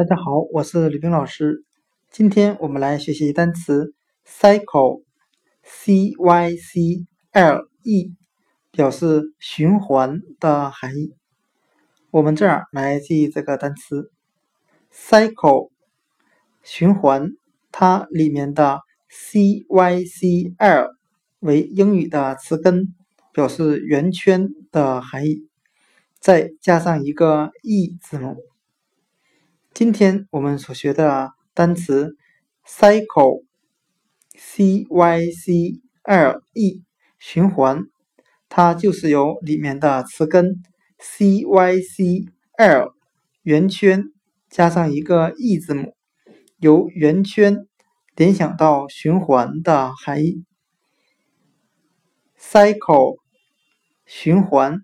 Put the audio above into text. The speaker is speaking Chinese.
大家好，我是吕冰老师。今天我们来学习单词 cycle，c y c l e，表示循环的含义。我们这样来记这个单词 cycle，循环，它里面的 c y c l 为英语的词根，表示圆圈的含义，再加上一个 e 字母。今天我们所学的单词 cycle，c y c l e，循环，它就是由里面的词根 c y c l 圆圈加上一个 e 字母，由圆圈联想到循环的含义。cycle，循环